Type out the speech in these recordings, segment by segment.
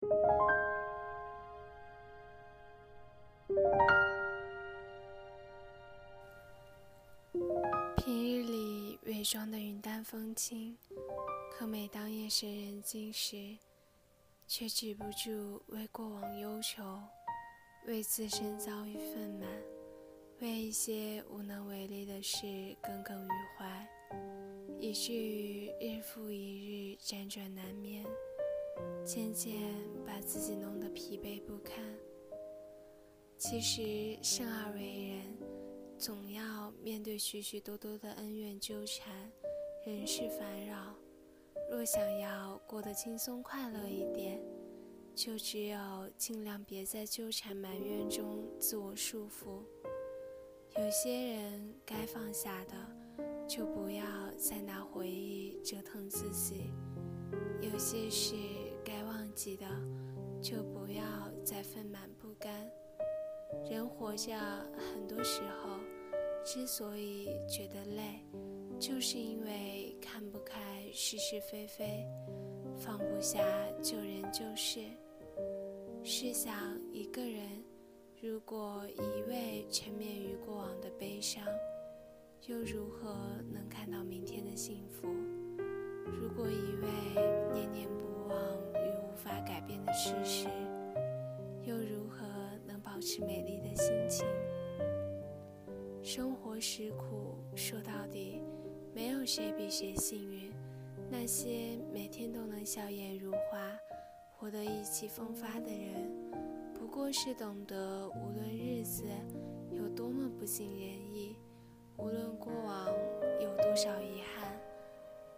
平日里伪装的云淡风轻，可每当夜深人静时，却止不住为过往忧愁，为自身遭遇愤懑，为一些无能为力的事耿耿于怀，以至于日复一日辗转难眠，渐渐把自己弄得疲惫不堪。其实生而为人，总要面对许许多多的恩怨纠缠、人事烦扰。若想要过得轻松快乐一点，就只有尽量别在纠缠埋怨中自我束缚。有些人该放下的，就不要再拿回忆折腾自己；有些事忘记的，就不要再愤满不甘。人活着，很多时候之所以觉得累，就是因为看不开是是非非，放不下旧人旧事。试想，一个人如果一味沉湎于过往的悲伤，又如何能看到明天的幸福？如果一味念念不忘事实，又如何能？保持美丽的心情。生活实苦，说到底，没有谁比谁幸运。那些每天都能笑颜如花、活得意气风发的人，不过是懂得，无论日子有多么不尽人意，无论过往有多少遗憾，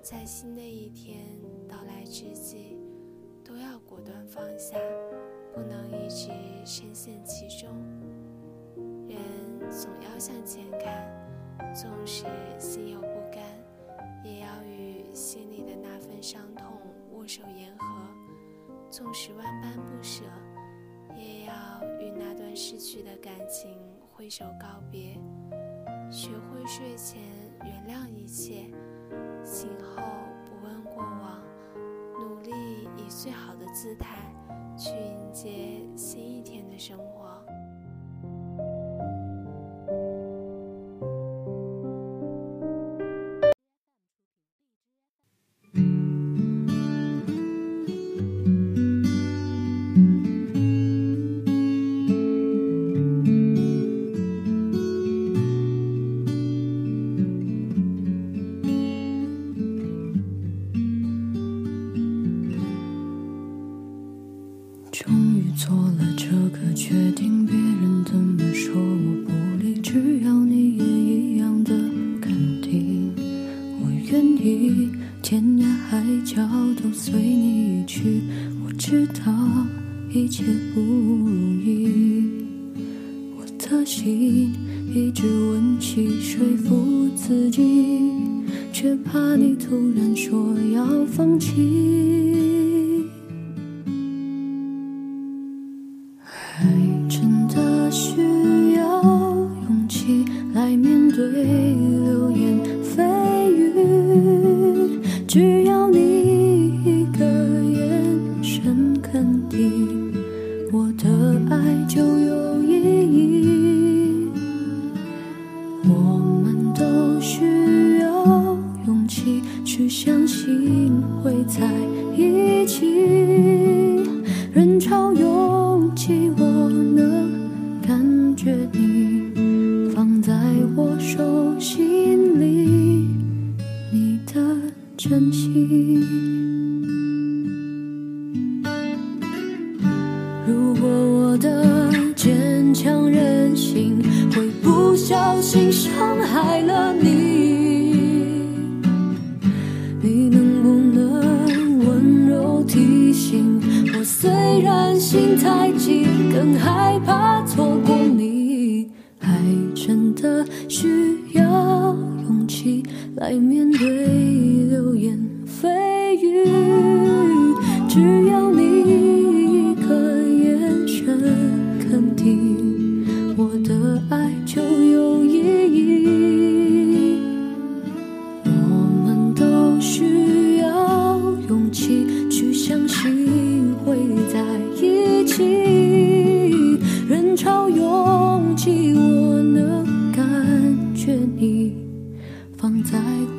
在新的一天到来之际，向前看，纵使心有不甘，也要与心里的那份伤痛握手言和；纵使万般不舍，也要与那段失去的感情挥手告别。学会睡前原谅一切，醒后不问过往，努力以最好的姿态。去迎接新一天的生。终于做了这个决定，别人怎么说我不理，只要你也一样的肯定，我愿意天涯海角都随你去。我知道一切不容易，我的心一直温习说服自己，却怕你突然说要放弃。珍惜。如果我的坚强任性会不小心伤害了你，你能不能温柔提醒我？虽然心太急，更害怕错过你，还真的需要来面对流言蜚语。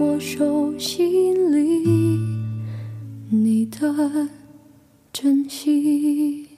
我手心里，你的真心。